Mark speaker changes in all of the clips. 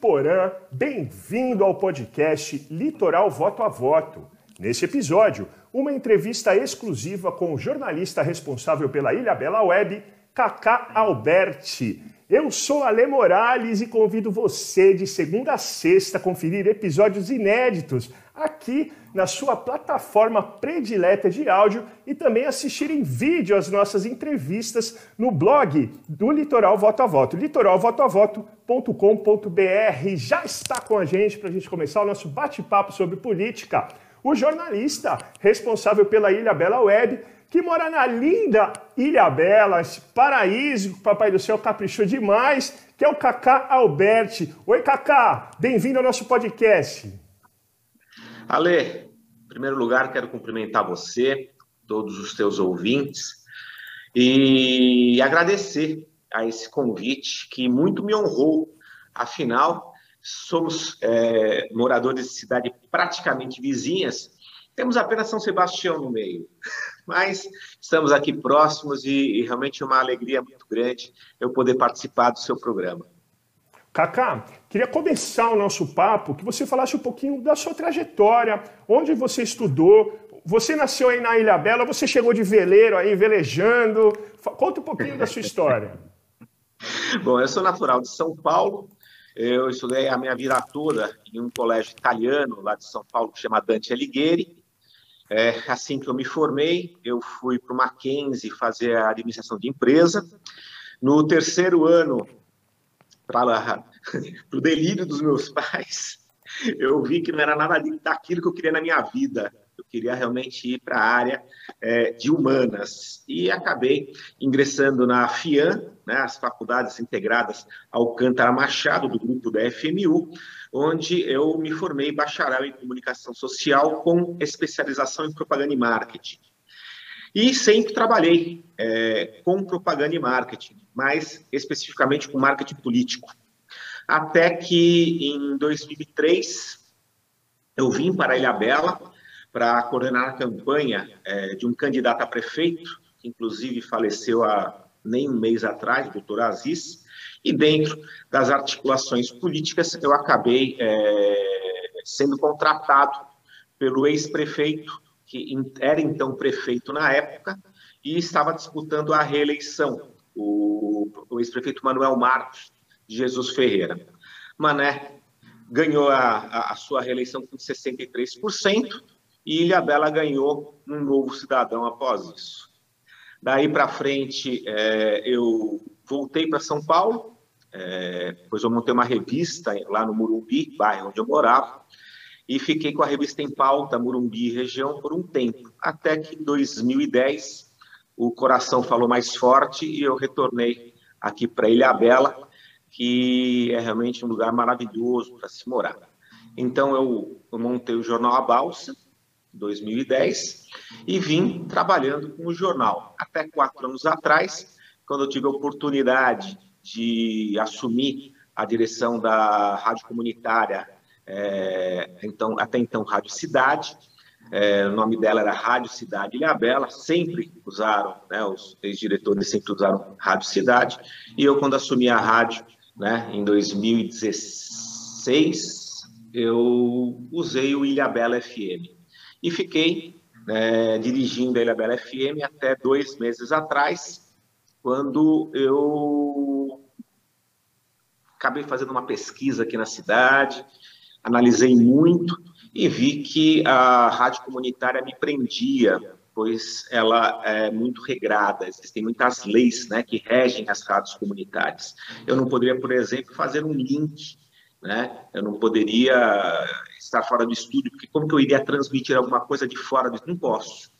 Speaker 1: Porã, bem-vindo ao podcast Litoral Voto a Voto. Neste episódio, uma entrevista exclusiva com o jornalista responsável pela Ilha Bela Web, Cacá Alberti. Eu sou Ale Morales e convido você de segunda a sexta a conferir episódios inéditos aqui na sua plataforma predileta de áudio e também assistir em vídeo as nossas entrevistas no blog do Litoral Voto a Voto, litoralvotoavoto.com.br. Já está com a gente para a gente começar o nosso bate-papo sobre política. O jornalista responsável pela Ilha Bela Web, que mora na linda Ilha Bela, esse paraíso que o Papai do Céu caprichou demais, que é o Cacá Alberti. Oi, Cacá, bem-vindo ao nosso podcast.
Speaker 2: Ale, em primeiro lugar, quero cumprimentar você, todos os teus ouvintes, e agradecer a esse convite que muito me honrou. Afinal, somos é, moradores de cidade praticamente vizinhas, temos apenas São Sebastião no meio, mas estamos aqui próximos e, e realmente é uma alegria muito grande eu poder participar do seu programa.
Speaker 1: Cacá, queria começar o nosso papo que você falasse um pouquinho da sua trajetória, onde você estudou. Você nasceu aí na Ilha Bela, você chegou de veleiro aí, velejando. Conta um pouquinho da sua história.
Speaker 2: Bom, eu sou natural de São Paulo. Eu estudei a minha vida toda em um colégio italiano lá de São Paulo que chama Dante Alighieri. É, assim que eu me formei, eu fui para o Mackenzie fazer a administração de empresa. No terceiro ano, para o delírio dos meus pais, eu vi que não era nada daquilo que eu queria na minha vida. Eu queria realmente ir para a área é, de humanas e acabei ingressando na FIAN, né, as Faculdades Integradas Alcântara Machado, do grupo da FMU, onde eu me formei bacharel em comunicação social com especialização em propaganda e marketing. E sempre trabalhei é, com propaganda e marketing, mais especificamente com marketing político. Até que em 2003 eu vim para Ilha Bela para coordenar a campanha é, de um candidato a prefeito, que inclusive faleceu há nem um mês atrás, o doutor Aziz, e dentro das articulações políticas eu acabei é, sendo contratado pelo ex-prefeito que era então prefeito na época e estava disputando a reeleição, o, o ex-prefeito Manuel Marcos de Jesus Ferreira. Mané ganhou a, a sua reeleição com 63% e Ilha Bela ganhou um novo cidadão após isso. Daí para frente, é, eu voltei para São Paulo, é, depois eu montei uma revista lá no Murumbi, bairro onde eu morava, e fiquei com a revista em pauta Murumbi região por um tempo, até que em 2010 o coração falou mais forte e eu retornei aqui para Ilha Bela, que é realmente um lugar maravilhoso para se morar. Então eu, eu montei o jornal A Balsa, 2010, e vim trabalhando com o jornal até quatro anos atrás, quando eu tive a oportunidade de assumir a direção da rádio comunitária é, então, até então Rádio Cidade, é, o nome dela era Rádio Cidade Ilhabela, sempre usaram, né, os ex-diretores sempre usaram Rádio Cidade, e eu, quando assumi a rádio, né, em 2016, eu usei o Ilhabela FM, e fiquei né, dirigindo a Ilhabela FM até dois meses atrás, quando eu acabei fazendo uma pesquisa aqui na cidade, analisei muito e vi que a rádio comunitária me prendia, pois ela é muito regrada, existem muitas leis né, que regem as rádios comunitárias. Eu não poderia, por exemplo, fazer um link, né? eu não poderia estar fora do estúdio, porque como que eu iria transmitir alguma coisa de fora Não posso.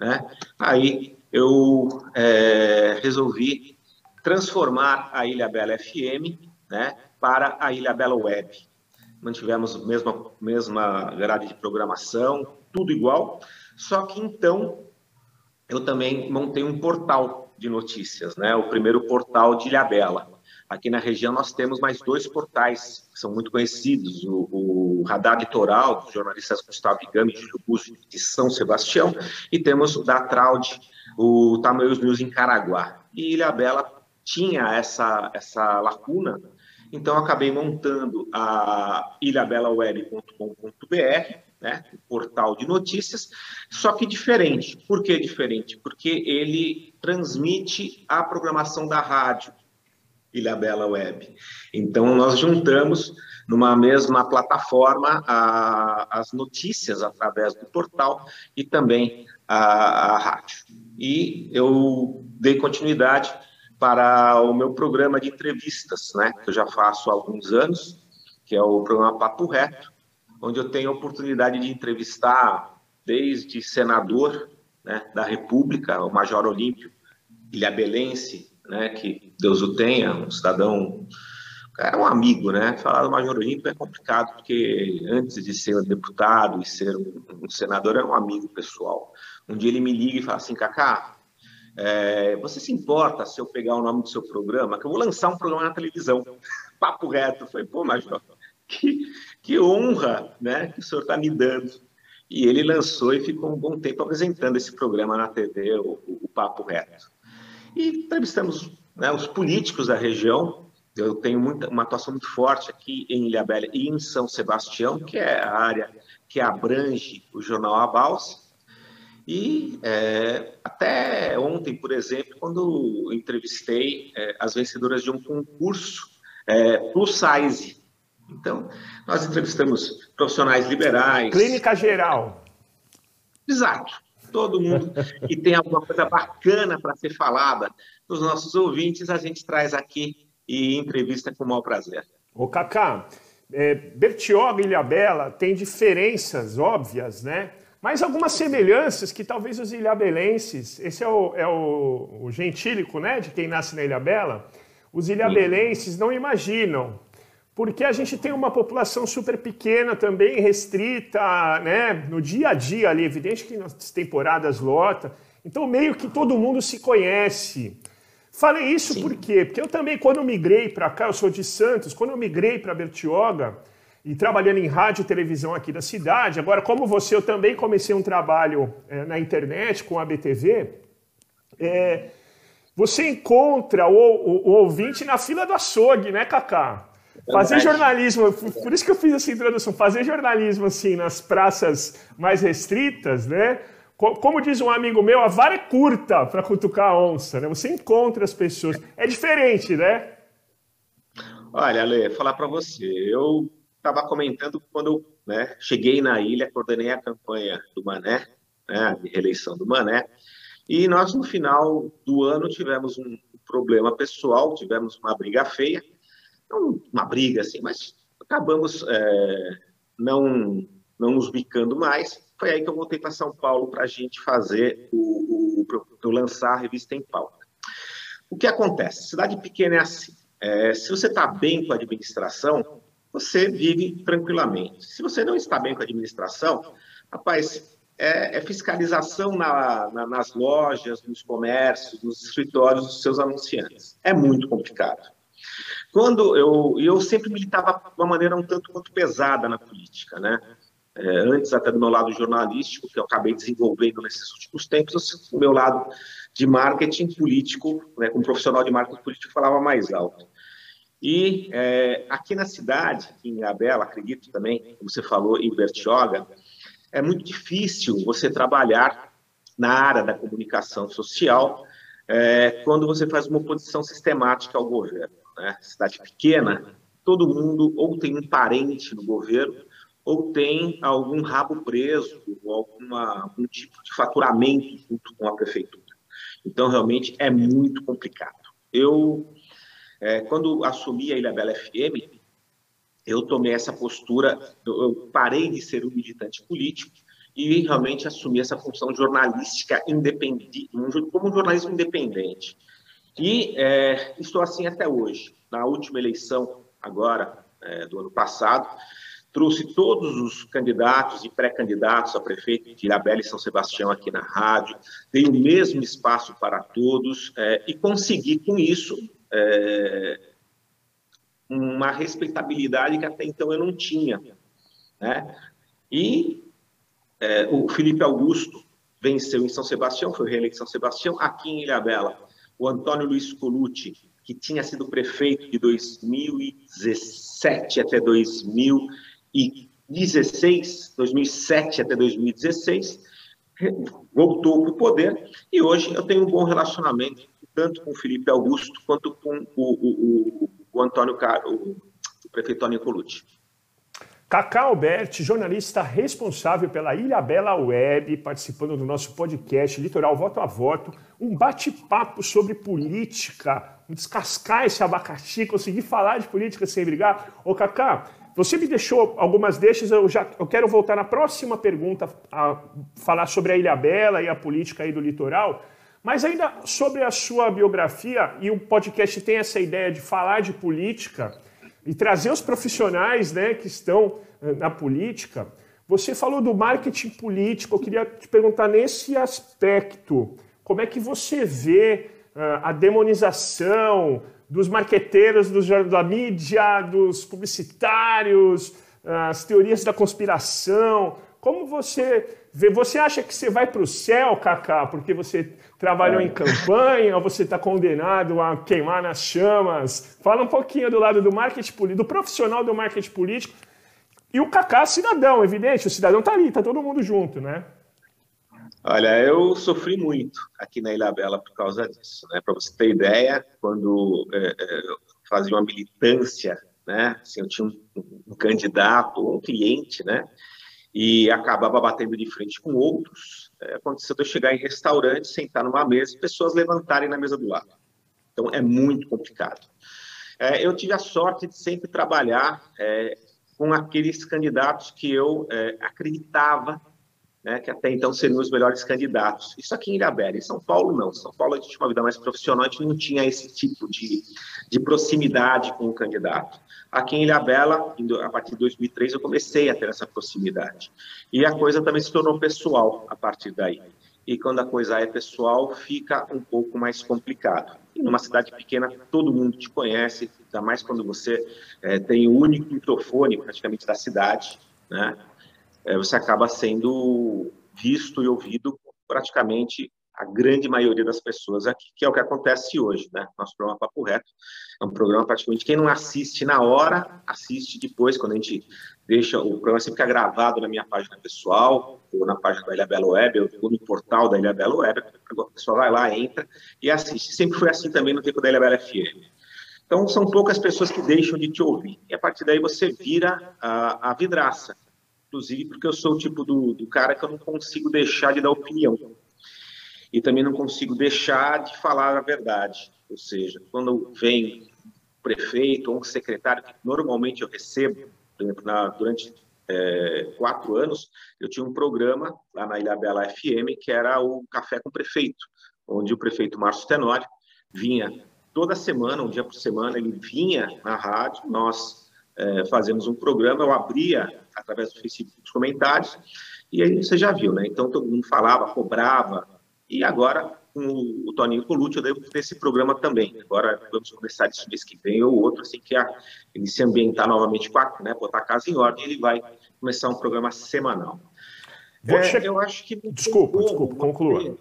Speaker 2: Né? Aí eu é, resolvi transformar a Ilha Bela FM né, para a Ilha Bela Web mantivemos a mesma, mesma grade de programação, tudo igual, só que então eu também montei um portal de notícias, né? o primeiro portal de Ilhabela. Aqui na região nós temos mais dois portais que são muito conhecidos, o, o Radar Litoral, dos jornalistas Gustavo Igami e Júlio Busso, de São Sebastião, e temos o da Traude, o Tamoios News em Caraguá. E Ilhabela tinha essa, essa lacuna Então, acabei montando a ilhabelaweb.com.br, né, portal de notícias, só que diferente. Por que diferente? Porque ele transmite a programação da rádio Ilhabela Web. Então, nós juntamos numa mesma plataforma a, as notícias através do portal e também a, a rádio. E eu dei continuidade para o meu programa de entrevistas, né, que eu já faço há alguns anos, que é o programa Papo Reto, onde eu tenho a oportunidade de entrevistar desde senador né, da República, o Major Olímpio Ilhabelense, né, que Deus o tenha, um cidadão, é um amigo, né? Falar do Major Olímpio é complicado, porque antes de ser deputado e ser um, um senador, é um amigo pessoal. Um dia ele me liga e fala assim, Cacá, é, você se importa se eu pegar o nome do seu programa? Que eu vou lançar um programa na televisão. Papo reto. Foi, pô, Major, que, que honra né, que o senhor está me dando. E ele lançou e ficou um bom tempo apresentando esse programa na TV, o, o Papo Reto. E entrevistamos né, os políticos da região. Eu tenho muita, uma atuação muito forte aqui em Ilhabela e em São Sebastião, que é a área que abrange o jornal Abaus. E é, até ontem, por exemplo, quando entrevistei é, as vencedoras de um concurso é, plus size. Então, nós entrevistamos profissionais liberais.
Speaker 1: Clínica geral.
Speaker 2: Exato. Todo mundo que tem alguma coisa bacana para ser falada para os nossos ouvintes, a gente traz aqui e entrevista com o maior prazer.
Speaker 1: Ô, Cacá, é, Bertioga e Ilhabela têm diferenças óbvias, né? Mas algumas semelhanças que talvez os ilhabelenses, esse é o, é o, o gentílico né, de quem nasce na Ilhabela, os ilhabelenses não imaginam. Porque a gente tem uma população super pequena também, restrita, né, no dia a dia ali, evidente que nas temporadas lota. Então, meio que todo mundo se conhece. Falei isso Sim. por quê? Porque eu também, quando migrei para cá, eu sou de Santos, quando eu migrei para Bertioga, e trabalhando em rádio e televisão aqui da cidade. Agora, como você, eu também comecei um trabalho é, na internet com a BTV. É, você encontra o, o, o, ouvinte na fila do açougue, né, Cacá? Fazer jornalismo, por isso que eu fiz essa introdução, fazer jornalismo assim nas praças mais restritas, né? Como diz um amigo meu, a vara é curta para cutucar a onça, né? Você encontra as pessoas. É diferente, né?
Speaker 2: Olha, Ale, falar para você, eu estava comentando quando eu né, cheguei na ilha, coordenei a campanha do Mané, né, reeleição do Mané, e nós, no final do ano, tivemos um problema pessoal, tivemos uma briga feia, não uma briga assim, mas acabamos é, não, não nos bicando mais. Foi aí que eu voltei para São Paulo para a gente fazer o, o, o, lançar a revista em pauta. O que acontece? Cidade pequena é assim. É, se você está bem com a administração, você vive tranquilamente. Se você não está bem com a administração, rapaz, é, é fiscalização na, na, nas lojas, nos comércios, nos escritórios dos seus anunciantes. É muito complicado. Quando eu, eu sempre militava de uma maneira um tanto quanto pesada na política, né? É, antes até do meu lado jornalístico, que eu acabei desenvolvendo nesses últimos tempos, o meu lado de marketing político, né, como profissional de marketing político, falava mais alto. E é, aqui na cidade, em Abela, acredito também, como você falou, em Bertioga, é muito difícil você trabalhar na área da comunicação social é, quando você faz uma oposição sistemática ao governo. Né? Cidade pequena, todo mundo ou tem um parente no governo ou tem algum rabo preso ou alguma, algum tipo de faturamento junto com a prefeitura. Então, realmente, é muito complicado. Eu é, quando assumi a Ilha Bela FM, eu tomei essa postura, eu parei de ser um militante político e realmente assumi essa função jornalística independente, como jornalismo independente. E é, estou assim até hoje. Na última eleição, agora, é, do ano passado, trouxe todos os candidatos e pré-candidatos a prefeito de Ilhabela e São Sebastião aqui na rádio, dei o mesmo espaço para todos é, e consegui, com isso, é, uma respeitabilidade que até então eu não tinha. Né? E é, o Felipe Augusto venceu em São Sebastião, foi reeleito em São Sebastião, aqui em Ilhabela. O Antônio Luiz Colucci que tinha sido prefeito de 2017 até 2016, 2007 até 2016, voltou para o poder e hoje eu tenho um bom relacionamento tanto com o Felipe Augusto quanto com o, o, o, Antônio o, o prefeito Tony Colucci.
Speaker 1: Cacá Alberti, jornalista responsável pela Ilha Bela Web, participando do nosso podcast Litoral Voto a Voto, um bate-papo sobre política, um descascar esse abacaxi, conseguir falar de política sem brigar. Ô Cacá, você me deixou algumas deixas, eu já eu quero voltar na próxima pergunta a falar sobre a Ilha Bela e a política aí do litoral, mas ainda sobre a sua biografia, e o podcast tem essa ideia de falar de política, e trazer os profissionais né, que estão eh, na política. Você falou do marketing político, eu queria te perguntar nesse aspecto, como é que você vê uh, a demonização dos marqueteiros, dos, da mídia, dos publicitários, as teorias da conspiração, como você? Você acha que você vai para o céu, Kaká, porque você trabalhou é. em campanha ou você está condenado a queimar nas chamas? Fala um pouquinho do lado do marketing político, do profissional do marketing político. E o Kaká, cidadão, evidente, o cidadão está ali, está todo mundo junto, né?
Speaker 2: Olha, eu sofri muito aqui na Ilha Bela por causa disso, né? Para você ter ideia, quando é, é, eu fazia uma militância, né? Assim, eu tinha um, um candidato, um cliente, né? E acabava batendo de frente com outros. É, aconteceu de eu chegar em restaurante, sentar numa mesa e pessoas levantarem na mesa do lado. Então, é muito complicado. É, eu tive a sorte de sempre trabalhar é, com aqueles candidatos que eu é, acreditava né, que até então seriam os melhores candidatos. Isso aqui em Ilhabela. Em São Paulo, não. São Paulo, a gente tinha uma vida mais profissional, a gente não tinha esse tipo de, de proximidade com o candidato. Aqui em Ilhabela, a partir de 2003, eu comecei a ter essa proximidade. E a coisa também se tornou pessoal a partir daí. E quando a coisa é pessoal, fica um pouco mais complicado. E numa cidade pequena, todo mundo te conhece, ainda mais quando você é, tem o único microfone praticamente da cidade, né? É, você acaba sendo visto e ouvido praticamente a grande maioria das pessoas aqui, que é o que acontece hoje, né? Nosso programa Papo Reto é um programa praticamente quem não assiste na hora, assiste depois, quando a gente deixa o programa sempre fica gravado na minha página pessoal, ou na página da Ilha Bela Web, ou no portal da Ilha Bela Web, a pessoa vai lá, entra e assiste. Sempre foi assim também no tempo da Ilha Bela FM. Então, são poucas pessoas que deixam de te ouvir. E a partir daí você vira a, a vidraça inclusive porque eu sou o tipo do, do cara que eu não consigo deixar de dar opinião. E também não consigo deixar de falar a verdade. Ou seja, quando vem um prefeito ou um secretário, que normalmente eu recebo, por exemplo, na, durante é, quatro anos, eu tinha um programa lá na Ilha Bela FM, que era o Café com o Prefeito, onde o prefeito Márcio Tenório vinha toda semana, um dia por semana, ele vinha na rádio, nós é, fazemos um programa, eu abria através do Facebook dos comentários, e aí você já viu, né? Então todo mundo falava, cobrava, e agora com o, Toninho Colucci eu devo ter esse programa também. Agora vamos começar esse mês que vem ou outro, assim que a, ele se ambientar novamente com a, né, botar a casa em ordem, ele vai começar um programa semanal.
Speaker 1: É, eu acho que desculpa, como, desculpa, conclua.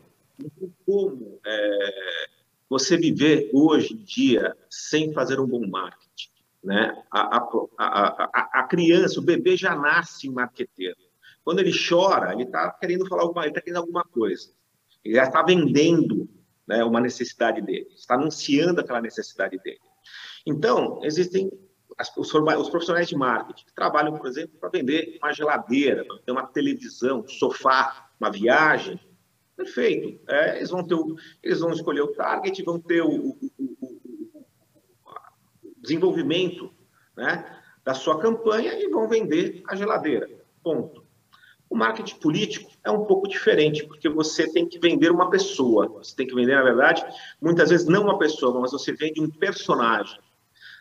Speaker 2: Como é, você viver hoje em dia sem fazer um bom marketing. Né? A, a, a, a, criança, o bebê já nasce marqueteiro. Quando ele chora, ele está querendo falar alguma, ele está querendo alguma coisa. Ele já está vendendo né, uma necessidade dele, está anunciando aquela necessidade dele. Então, existem as, os, os, profissionais de marketing que trabalham, por exemplo, para vender uma geladeira, uma televisão, um sofá, uma viagem. Perfeito. É, eles, vão ter o, eles vão escolher o target, vão ter o, o, desenvolvimento né, da sua campanha e vão vender a geladeira. Ponto. O marketing político é um pouco diferente, porque você tem que vender uma pessoa. Você tem que vender, na verdade, muitas vezes não uma pessoa, mas você vende um personagem.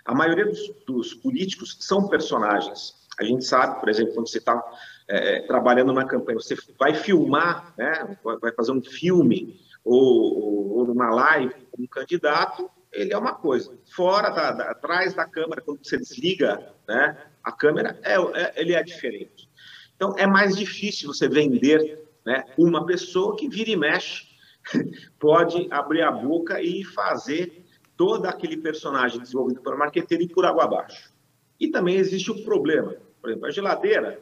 Speaker 2: A maioria dos, dos políticos são personagens. A gente sabe, por exemplo, quando você está é, trabalhando numa campanha, você vai filmar, né, vai fazer um filme ou, ou uma live com um candidato, ele é uma coisa. Fora, da, da, atrás da câmera, quando você desliga né, a câmera, é, é, ele é diferente. Então, é mais difícil você vender né, uma pessoa que vira e mexe, pode abrir a boca e fazer todo aquele personagem desenvolvido pelo marqueteiro e por água abaixo. E também existe o problema. Por exemplo, a geladeira,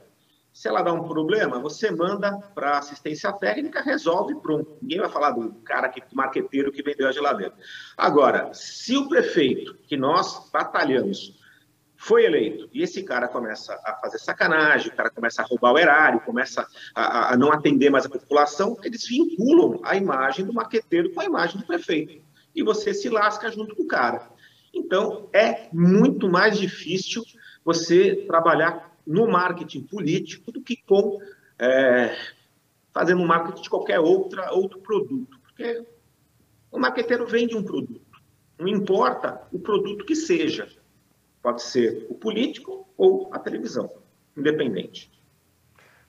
Speaker 2: se ela dá um problema, você manda para assistência técnica, resolve, pronto. Ninguém vai falar do cara que marqueteiro que vendeu a geladeira. Agora, se o prefeito, que nós batalhamos, foi eleito e esse cara começa a fazer sacanagem, o cara começa a roubar o erário, começa a, a não atender mais a população, eles vinculam a imagem do marqueteiro com a imagem do prefeito. E você se lasca junto com o cara. Então, é muito mais difícil você trabalhar no marketing político do que com é, fazendo marketing de qualquer outra, outro produto. Porque o marqueteiro vende um produto. Não importa o produto que seja. Pode ser o político ou a televisão, independente.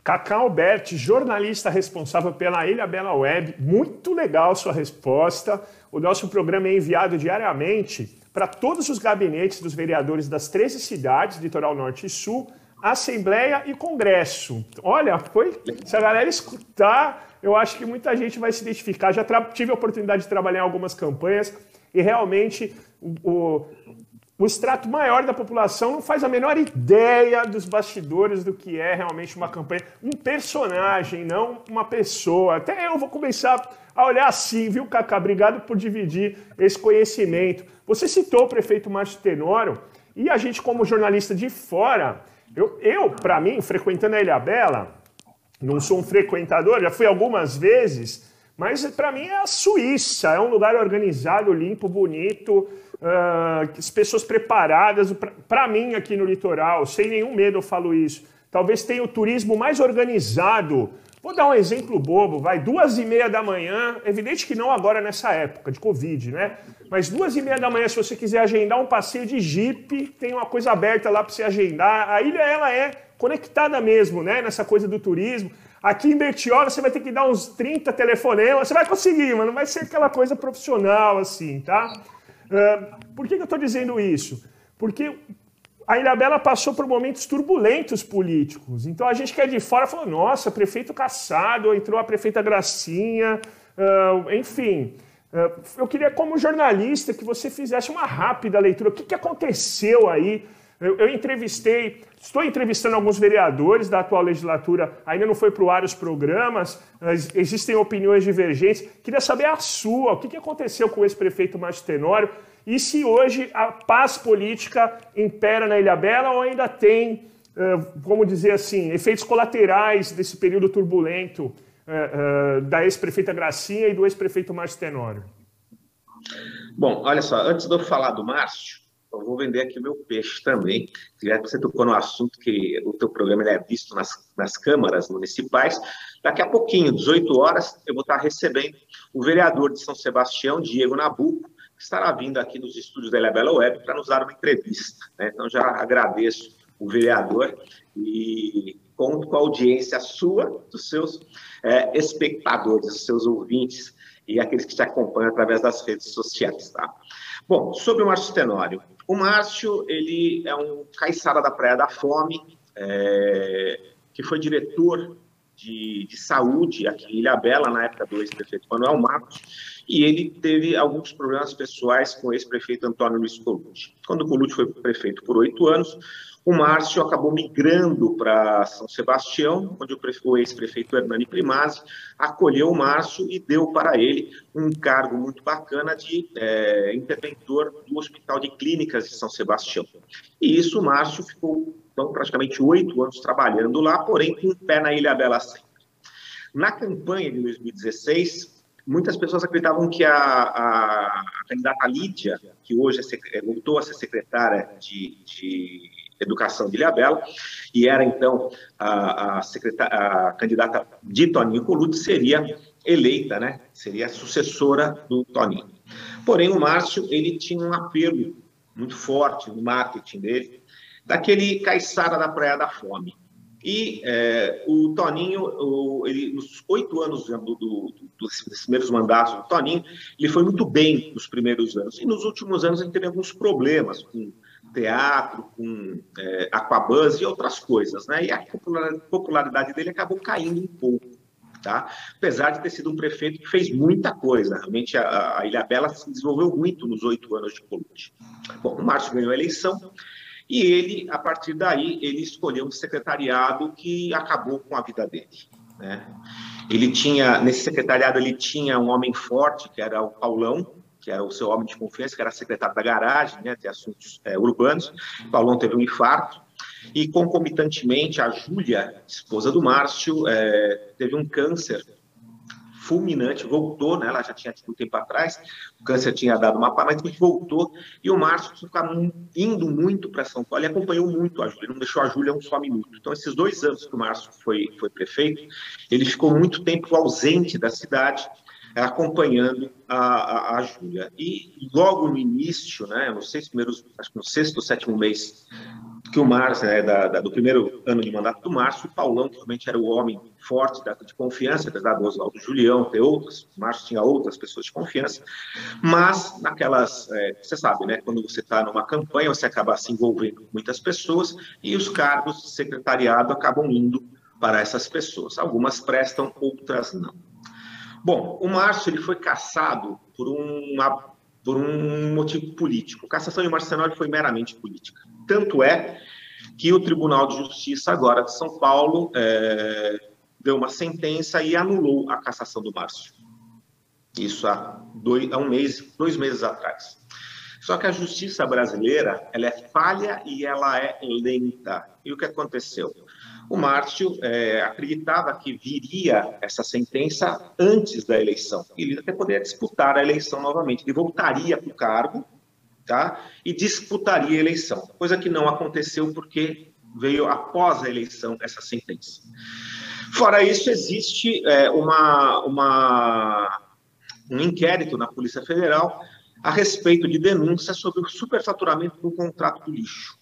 Speaker 1: Cacau Alberti, jornalista responsável pela Ilha Bela Web, muito legal sua resposta. O nosso programa é enviado diariamente para todos os gabinetes dos vereadores das 13 cidades, Litoral Norte e Sul, Assembleia e Congresso. Olha, foi. Se a galera escutar, eu acho que muita gente vai se identificar. Já tive a oportunidade de trabalhar em algumas campanhas e realmente o, o extrato maior da população não faz a menor ideia dos bastidores do que é realmente uma campanha. Um personagem, não uma pessoa. Até eu vou começar a olhar assim, viu, Cacá? Obrigado por dividir esse conhecimento. Você citou o prefeito Márcio Tenório e a gente, como jornalista de fora, eu, eu para mim, frequentando a Ilha Bela, não sou um frequentador, já fui algumas vezes, mas para mim é a Suíça, é um lugar organizado, limpo, bonito, uh, as pessoas preparadas. Para mim, aqui no litoral, sem nenhum medo eu falo isso, talvez tenha o turismo mais organizado. Vou dar um exemplo bobo, vai, duas e meia da manhã, evidente que não agora nessa época de Covid, né? Mas duas e meia da manhã, se você quiser agendar um passeio de Jeep, tem uma coisa aberta lá para você agendar. A ilha, ela é conectada mesmo, né? Nessa coisa do turismo. Aqui em Bertioga, você vai ter que dar uns 30 telefonemas, você vai conseguir, mas não vai ser aquela coisa profissional assim, tá? por que, que eu estou dizendo isso? Porque a Ilha Bela passou por momentos turbulentos políticos. Então a gente que é de fora falou: nossa, prefeito caçado, entrou a prefeita Gracinha, uh, enfim. Uh, eu queria, como jornalista, que você fizesse uma rápida leitura. O que, que aconteceu aí? Eu, eu, entrevistei, estou entrevistando alguns vereadores da atual legislatura, ainda não foi para o ar os programas, existem opiniões divergentes. Queria saber a sua, o que, que aconteceu com o ex-prefeito Márcio Tenório e se hoje a paz política impera na Ilha Bela ou ainda tem, vamos dizer assim, efeitos colaterais desse período turbulento da ex-prefeita Gracinha e do ex-prefeito Márcio Tenório.
Speaker 2: Bom, olha só, antes de eu falar do Márcio, eu vou vender aqui o meu peixe também. Já que você tocou no assunto que o teu programa é visto nas, nas câmaras municipais, daqui a pouquinho, 18 horas, eu vou estar recebendo o vereador de São Sebastião, Diego Nabuco, que estará vindo aqui nos estúdios da Ilhabela Web para nos dar uma entrevista. Né? Então, já agradeço o vereador e conto com a audiência sua, dos seus é, espectadores, dos seus ouvintes e aqueles que te acompanham através das redes sociais. Tá? Bom, sobre o Márcio Tenório. O Márcio, ele é um caiçara da Praia da Fome, é, que foi diretor de, de, saúde aqui em Ilha Bela, na época do ex-prefeito Manuel Matos, e ele teve alguns problemas pessoais com o ex-prefeito Antônio Luiz Colucci. Quando Colucci foi prefeito por oito anos, o Márcio acabou migrando para São Sebastião, onde o ex-prefeito Hernani Primazzi acolheu o Márcio e deu para ele um cargo muito bacana de é, interventor do Hospital de Clínicas de São Sebastião. E isso o Márcio ficou então, praticamente oito anos trabalhando lá, porém com o pé na Ilha Bela sempre. Na campanha de 2016, muitas pessoas acreditavam que a, a, a candidata Lídia, que hoje é, voltou a ser secretária de, de Educação de Ilhabela, e era então a, a, a candidata de Toninho Colucci, seria eleita, né? Seria a sucessora do Toninho. Porém, o Márcio, ele tinha um apelo muito forte no marketing dele, daquele caiçara da Praia da Fome. E é, o Toninho, o, ele, nos oito anos do, do, do, dos primeiros mandatos do Toninho, ele foi muito bem nos primeiros anos. E nos últimos anos ele teve alguns problemas com teatro, com é, e outras coisas, né? E a popularidade dele acabou caindo um pouco. Tá? Apesar de ter sido um prefeito que fez muita coisa, realmente a, a Ilha Bela se desenvolveu muito nos oito anos de Colucci. Bom, o Márcio ganhou a eleição e ele, a partir daí, ele escolheu um secretariado que acabou com a vida dele. Né? Ele tinha, nesse secretariado, ele tinha um homem forte, que era o Paulão, que era o seu homem de confiança, que era secretário da garagem, né, de assuntos é, urbanos. O Paulão teve um infarto e, concomitantemente, a Júlia, esposa do Márcio, é, teve um câncer fulminante, voltou, né? Ela já tinha tido um tempo atrás, o câncer tinha dado uma pá, mas voltou, e o Márcio ficava indo muito para São Paulo, ele acompanhou muito a Júlia, não deixou a Júlia um só minuto. Então, esses dois anos que o Márcio foi, foi prefeito, ele ficou muito tempo ausente da cidade, acompanhando a, a, a Júlia. E logo no início, né, nos seis primeiros, acho que no sexto ou sétimo mês que o Márcio, né, da, da, do primeiro ano de mandato do Márcio, o Paulão, que realmente era o homem forte, da, de confiança, apesar do Oswaldo Julião ter outras, o Márcio tinha outras pessoas de confiança, mas naquelas, é, você sabe, né, quando você está numa campanha, você acaba se envolvendo com muitas pessoas e os cargos de secretariado acabam indo para essas pessoas. Algumas prestam, outras não. Bom, o Márcio ele foi caçado por, uma, por um motivo político. A cassação de Marcenoli foi meramente política. Tanto é que o Tribunal de Justiça agora de São Paulo é, deu uma sentença e anulou a cassação do Márcio. Isso há, dois, há um mês, dois meses atrás. Só que a justiça brasileira ela é falha e ela é lenta. E o que aconteceu? o Márcio é, acreditava que viria essa sentença antes da eleição. Ele até poderia disputar a eleição novamente. Ele voltaria para o cargo tá? e disputaria a eleição, coisa que não aconteceu porque veio após a eleição essa sentença. Fora isso, existe é, uma, uma, um inquérito na Polícia Federal a respeito de denúncias sobre o superfaturamento do contrato do lixo.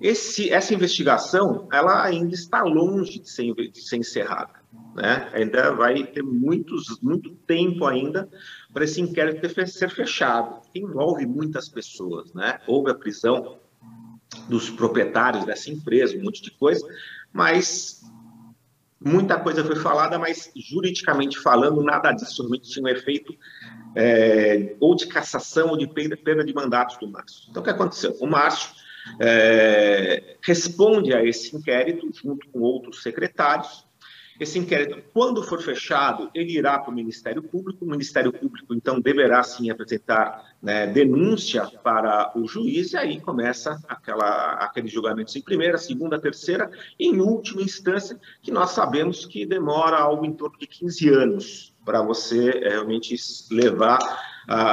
Speaker 2: Esse, essa investigação ela ainda está longe de ser, de ser encerrada. Né? Ainda vai ter muitos, muito tempo ainda para esse inquérito ser fechado. Envolve muitas pessoas. Né? Houve a prisão dos proprietários dessa empresa, um monte de coisa, mas muita coisa foi falada, mas juridicamente falando, nada disso realmente tinha um efeito é, ou de cassação ou de perda de mandatos do Márcio. Então, o que aconteceu? O Márcio é, responde a esse inquérito junto com outros secretários. Esse inquérito, quando for fechado, ele irá para o Ministério Público. O Ministério Público, então, deverá sim apresentar né, denúncia para o juiz, e aí começa aquela, aqueles julgamentos em primeira, segunda, terceira, e em última instância, que nós sabemos que demora algo em torno de 15 anos para você é, realmente levar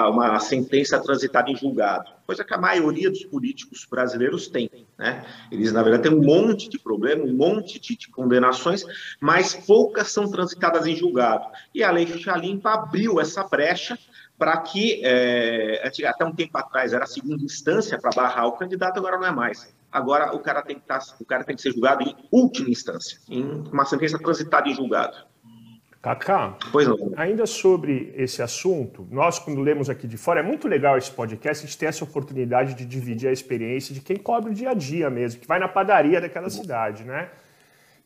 Speaker 2: uma sentença transitada em julgado, coisa que a maioria dos políticos brasileiros tem. Né? Eles, na verdade, têm um monte de problema, um monte de, de condenações, mas poucas são transitadas em julgado. E a Lei Ficha Limpa abriu essa brecha para que, é, até um tempo atrás, era a segunda instância para barrar o candidato, agora não é mais. Agora o cara tem que, tá, o cara tem que ser julgado em última instância, em uma sentença transitada em julgado.
Speaker 1: Cacá, ainda sobre esse assunto, nós quando lemos aqui de fora, é muito legal esse podcast, a gente tem essa oportunidade de dividir a experiência de quem cobre o dia a dia mesmo, que vai na padaria daquela cidade, né?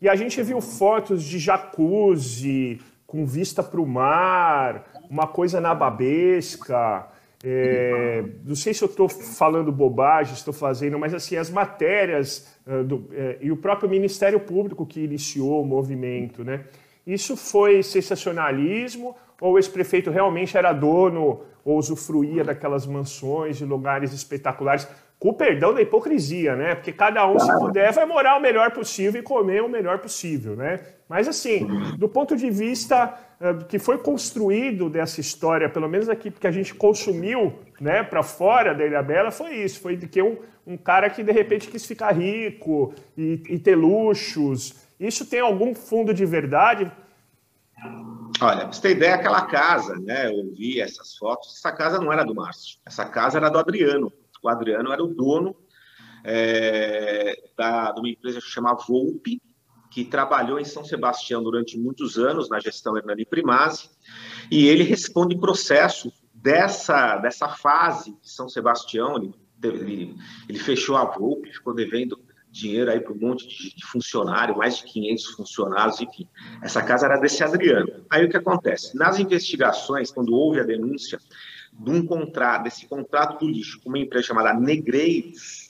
Speaker 1: E a gente viu fotos de jacuzzi, com vista para o mar, uma coisa na babesca. É, não sei se eu estou falando bobagem, estou fazendo, mas assim, as matérias uh, do, é, e o próprio Ministério Público que iniciou o movimento, né? Isso foi sensacionalismo ou esse prefeito realmente era dono ou usufruía daquelas mansões e lugares espetaculares? Com o perdão da hipocrisia, né? Porque cada um, se puder, vai morar o melhor possível e comer o melhor possível, né? Mas, assim, do ponto de vista uh, que foi construído dessa história, pelo menos aqui que a gente consumiu né, para fora da Ilha Bela, foi isso. Foi de que um, um cara que, de repente, quis ficar rico e, e ter luxos isso tem algum fundo de verdade?
Speaker 2: Olha, pra você ter ideia, aquela casa, né? Eu vi essas fotos, essa casa não era do Márcio, essa casa era do Adriano. O Adriano era o dono é, da, de uma empresa que Volpe, que trabalhou em São Sebastião durante muitos anos na gestão Hernani Primazzi, e ele responde processo dessa, dessa fase de São Sebastião, ele, ele, ele fechou a Volpe, ficou devendo dinheiro aí para um monte de, de funcionário, mais de 500 funcionários, enfim. Essa casa era desse Adriano. Aí o que acontece? Nas investigações, quando houve a denúncia de um contrato, desse contrato do lixo com uma empresa chamada Negreiros,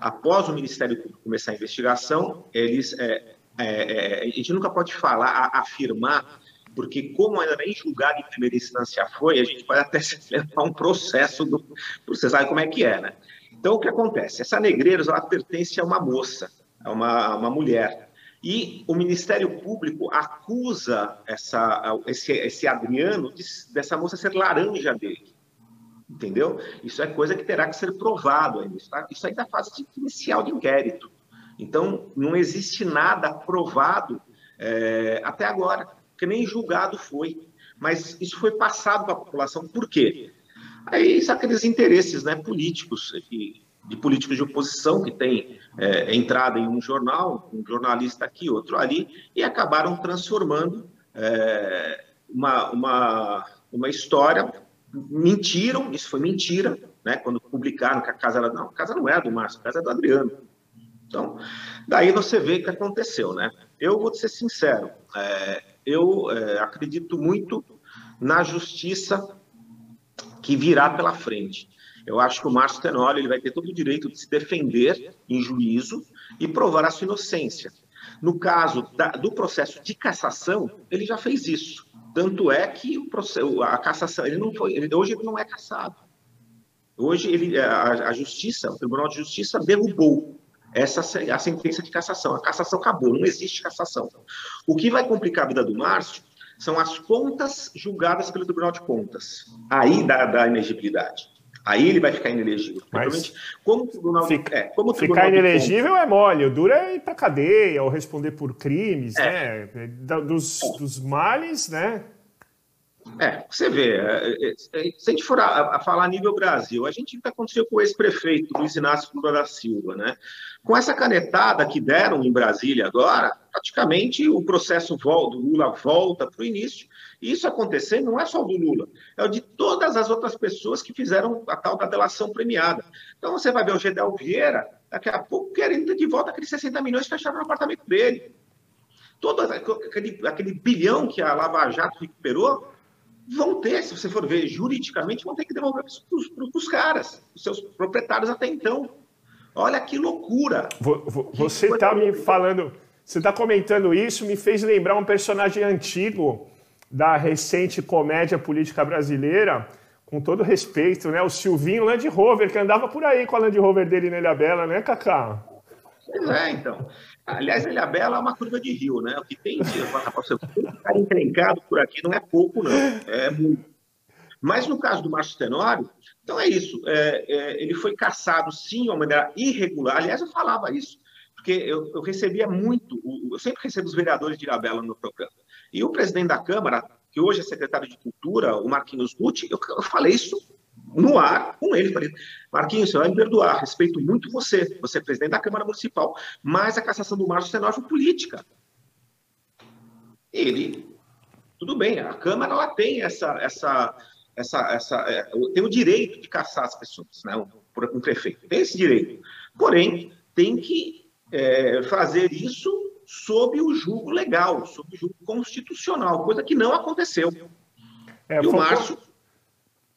Speaker 2: após o Ministério Público começar a investigação, eles, é, é, é, a gente nunca pode falar, afirmar porque como ainda nem julgado em primeira instância foi, a gente pode até se levar um processo do. Você sabe como é que é, né? Então, o que acontece? Essa Negreiros, ela pertence a uma moça, a uma, uma mulher. E o Ministério Público acusa essa, esse, esse Adriano de, dessa moça ser laranja dele. Entendeu? Isso é coisa que terá que ser provado ainda. Tá? Isso ainda é fase inicial de inquérito. Então, não existe nada provado é, até agora, que nem julgado foi. Mas isso foi passado para a população. Por quê? Aí são aqueles interesses né, políticos, de, políticos de oposição que têm é, entrada em um jornal, um jornalista aqui, outro ali, e acabaram transformando é, uma, uma, uma história. Mentiram, isso foi mentira, né, quando publicaram que a casa era. Não, a casa não é do Márcio, a casa é do Adriano. Então, daí você vê o que aconteceu, né? Eu vou ser sincero, é, eu é, acredito muito na justiça que virá pela frente. Eu acho que o Márcio Tenório ele vai ter todo o direito de se defender em juízo e provar a sua inocência. No caso da, do processo de cassação, ele já fez isso. Tanto é que o processo, a cassação, ele não foi, ele, hoje ele não é cassado. Hoje ele, a, a Justiça, o Tribunal de Justiça derrubou essa a sentença de cassação. A cassação acabou, não existe cassação. O que vai complicar a vida do Márcio são as contas julgadas pelo Tribunal de Contas. Aí dá, dá inegibilidade. Aí ele vai ficar inelegível.
Speaker 1: Mas como o tribunal, fica, é, como o tribunal ficar inelegível contas, é mole. O duro é ir para cadeia ou responder por crimes, é. né? Dos, dos males, né?
Speaker 2: É, você vê, é, é, é, se a gente for a, a falar a nível Brasil, a gente que aconteceu com o ex-prefeito Luiz Inácio Lula da Silva, né? Com essa canetada que deram em Brasília agora, praticamente o processo do Lula volta para o início. E isso acontecer não é só do Lula, é o de todas as outras pessoas que fizeram a tal da delação premiada. Então você vai ver o Gedel Vieira, daqui a pouco querendo de volta aqueles 60 milhões fecharam no apartamento dele. Todo aquele, aquele bilhão que a Lava Jato recuperou, vão ter, se você for ver juridicamente, vão ter que devolver para os caras, os seus proprietários até então. Olha que loucura!
Speaker 1: Você está me falando, você está comentando isso, me fez lembrar um personagem antigo da recente comédia política brasileira, com todo respeito, né? O Silvinho Land Rover, que andava por aí com a Land Rover dele na Ilha Bela, né, Cacá?
Speaker 2: Pois é, então. Aliás, Ilha Bela é uma curva de rio, né? O que tem de ficar encrencado por aqui não é pouco, não. É muito. Mas no caso do Márcio Tenório, então é isso. É, é, ele foi caçado, sim, de uma maneira irregular. Aliás, eu falava isso, porque eu, eu recebia muito, eu sempre recebo os vereadores de Ilhabela no programa. E o presidente da Câmara, que hoje é secretário de Cultura, o Marquinhos Gucci, eu, eu falei isso no ar com ele. Falei, Marquinhos, você vai me perdoar, respeito muito você, você é presidente da Câmara Municipal, mas a cassação do Márcio Tenório foi política. Ele, tudo bem, a Câmara ela tem essa, essa, essa, essa é, tem o direito de caçar as pessoas, né, um, um prefeito, tem esse direito. Porém, tem que é, fazer isso sob o julgo legal, sob o julgo constitucional, coisa que não aconteceu.
Speaker 1: É, e o Márcio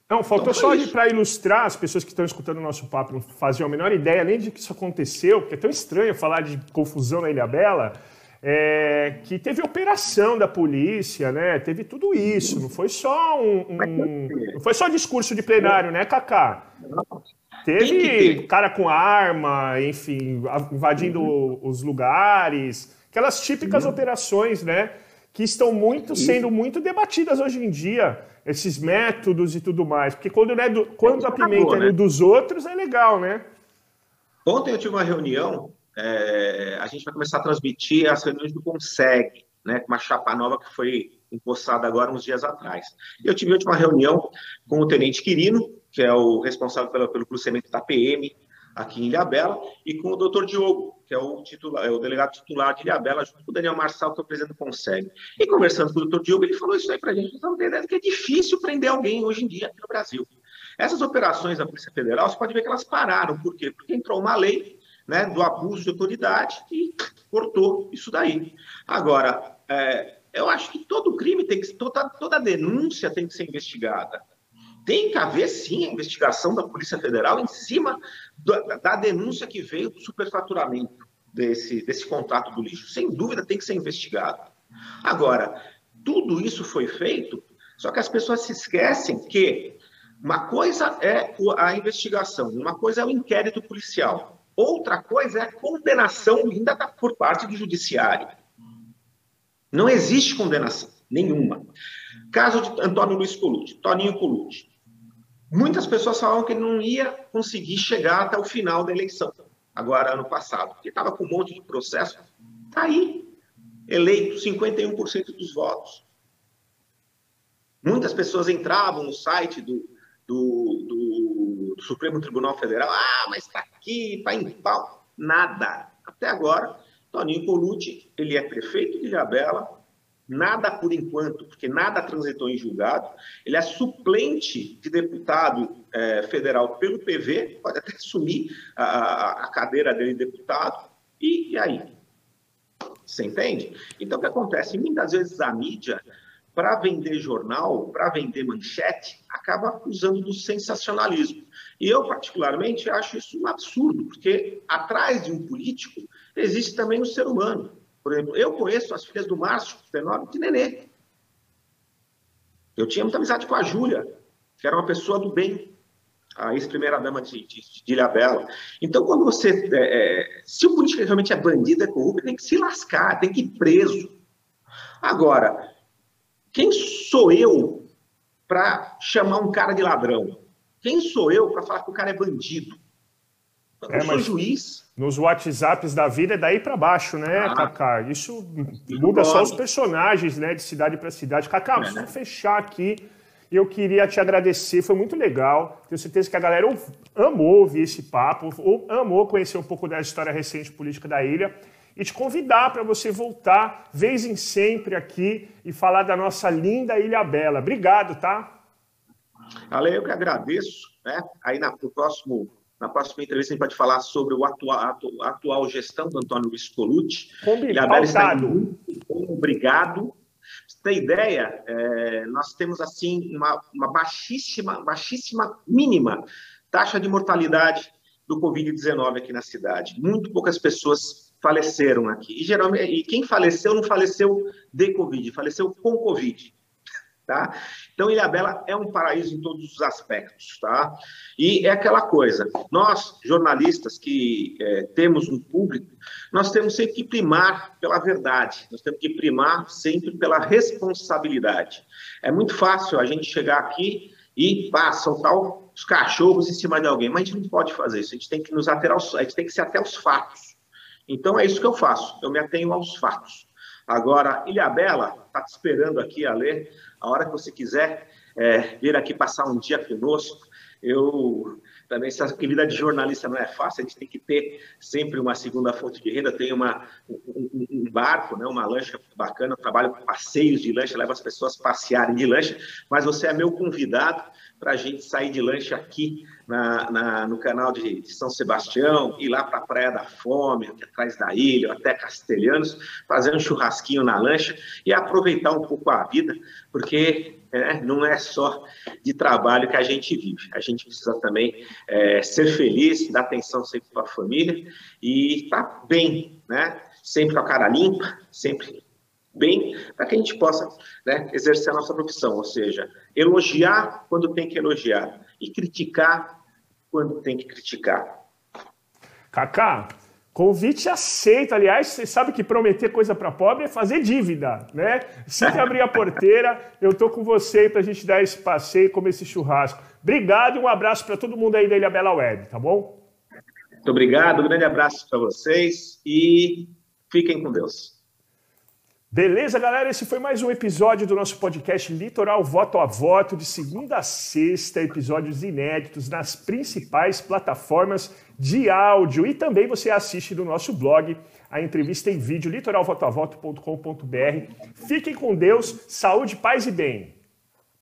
Speaker 1: não, faltou só para ilustrar as pessoas que estão escutando o nosso papo, não faziam a menor ideia nem de que isso aconteceu, porque é tão estranho falar de confusão na Ilha Bela, é, que teve operação da polícia, né? Teve tudo isso, não foi só um, um não foi só discurso de plenário, né, Cacá? Teve cara com arma, enfim, invadindo os lugares, aquelas típicas operações, né? Que estão muito sendo muito debatidas hoje em dia esses métodos e tudo mais. Porque quando, né, do, quando a pimenta é né? dos outros, é legal, né?
Speaker 2: Ontem eu tive uma reunião, é, a gente vai começar a transmitir as reuniões do Consegue, né, com uma chapa nova que foi empossada agora uns dias atrás. Eu tive uma reunião com o Tenente Quirino, que é o responsável pelo, cruzamento da PM, aqui em Ilhabela, e com o doutor Diogo, que é o, titular, é o delegado titular de Ilhabela, junto com o Daniel Marçal, que é o presidente do Conselho. E conversando com o doutor Diogo, ele falou isso aí para a gente, então, que é difícil prender alguém hoje em dia aqui no Brasil. Essas operações da Polícia Federal, você pode ver que elas pararam. Por quê? Porque entrou uma lei né, do abuso de autoridade e cortou isso daí. Agora, é, eu acho que todo crime tem que toda, toda denúncia tem que ser investigada. Tem que haver sim a investigação da Polícia Federal em cima da, da denúncia que veio do superfaturamento desse, desse contrato do lixo. Sem dúvida tem que ser investigado. Agora, tudo isso foi feito, só que as pessoas se esquecem que uma coisa é a investigação, uma coisa é o inquérito policial, outra coisa é a condenação ainda por parte do judiciário. Não existe condenação nenhuma. Caso de Antônio Luiz Colucci, Toninho Colucci. Muitas pessoas falavam que ele não ia conseguir chegar até o final da eleição, agora ano passado, porque estava com um monte de processo. Está aí, eleito 51% dos votos. Muitas pessoas entravam no site do, do, do, do Supremo Tribunal Federal, ah, mas está aqui, está em pau. Nada. Até agora, Toninho Colucci, ele é prefeito de Ilhabela, nada por enquanto, porque nada transitou em julgado. Ele é suplente de deputado é, federal pelo PV, pode até assumir a, a cadeira dele de deputado. E, e, aí? Você entende? Então, o que acontece? Muitas vezes a mídia, para vender jornal, para vender manchete, acaba usando do sensacionalismo. E eu, particularmente, acho isso um absurdo, porque atrás de um político existe também um ser humano. Por exemplo, eu conheço as filhas do Márcio Fenômeno de Nenê. Eu tinha muita amizade com a Júlia, que era uma pessoa do bem, a ex-primeira-dama de, de, de Ilhabela. Então, quando você. É, é, se o político realmente é bandido, é corrupto, tem que se lascar, tem que ir preso. Agora, quem sou eu para chamar um cara de ladrão? Quem sou eu para falar que o cara é bandido? Eu é, sou juiz.
Speaker 1: Nos WhatsApps da vida é daí para baixo, né, ah, Cacá? Isso muda só os personagens, né, de cidade para cidade. Cacá, é, né? fechar aqui. Eu queria te agradecer, foi muito legal. Tenho certeza que a galera amou ouvir esse papo, amou conhecer um pouco da história recente política da ilha e te convidar para você voltar, vez em sempre, aqui e falar da nossa linda Ilha Bela. Obrigado, tá?
Speaker 2: Ale, eu que agradeço. Né? Aí na, no próximo na próxima entrevista, a gente pode falar sobre o atual, atu, atual gestão do Antônio Luiz Colucci.
Speaker 1: Combinado.
Speaker 2: Obrigado. Você tem ideia? É, nós temos, assim, uma, uma baixíssima, baixíssima, mínima taxa de mortalidade do Covid-19 aqui na cidade. Muito poucas pessoas faleceram aqui. E, geralmente, e quem faleceu não faleceu de Covid, faleceu com Covid. Tá? Então, Ilhabela é um paraíso em todos os aspectos, tá? E é aquela coisa, nós, jornalistas que é, temos um público, nós temos sempre que primar pela verdade, nós temos que primar sempre pela responsabilidade. É muito fácil a gente chegar aqui e pá, soltar os cachorros em cima de alguém, mas a gente não pode fazer isso, a gente tem que nos ater aos, a gente tem que se até aos fatos. Então, é isso que eu faço, eu me atenho aos fatos. Agora, Ilhabela está te esperando aqui a ler a hora que você quiser é, vir aqui passar um dia conosco. Eu também, essa vida de jornalista não é fácil, a gente tem que ter sempre uma segunda fonte de renda. Tem uma, um, um barco, né, uma lancha bacana, eu trabalho com passeios de lancha, levo as pessoas passearem de lancha, mas você é meu convidado para a gente sair de lancha aqui na, na, no canal de, de, São Sebastião, ir lá para a Praia da Fome, aqui atrás da ilha, até Castelhanos, fazer um churrasquinho na lancha e aproveitar um pouco a vida, porque é, não é só de trabalho que a gente vive. A gente precisa também é, ser feliz, dar atenção sempre para a família e estar tá bem, né? Sempre com a cara limpa, sempre bem, para que a gente possa né, exercer a nossa profissão, ou seja, elogiar quando tem que elogiar e criticar quando tem que criticar.
Speaker 1: Cacá, convite aceito. Aliás, você sabe que prometer coisa para pobre é fazer dívida, né? Se que abrir a porteira, eu tô com você para a gente dar esse passeio e comer esse churrasco. Obrigado e um abraço para todo mundo aí da Ilha Bela Web, tá bom?
Speaker 2: Muito obrigado, um grande abraço para vocês e fiquem com Deus.
Speaker 1: Beleza, galera? Esse foi mais um episódio do nosso podcast Litoral Voto a Voto, de segunda a sexta, episódios inéditos nas principais plataformas de áudio. E também você assiste no nosso blog a entrevista em vídeo, litoralvotoavoto.com.br. Fiquem com Deus, saúde, paz e bem.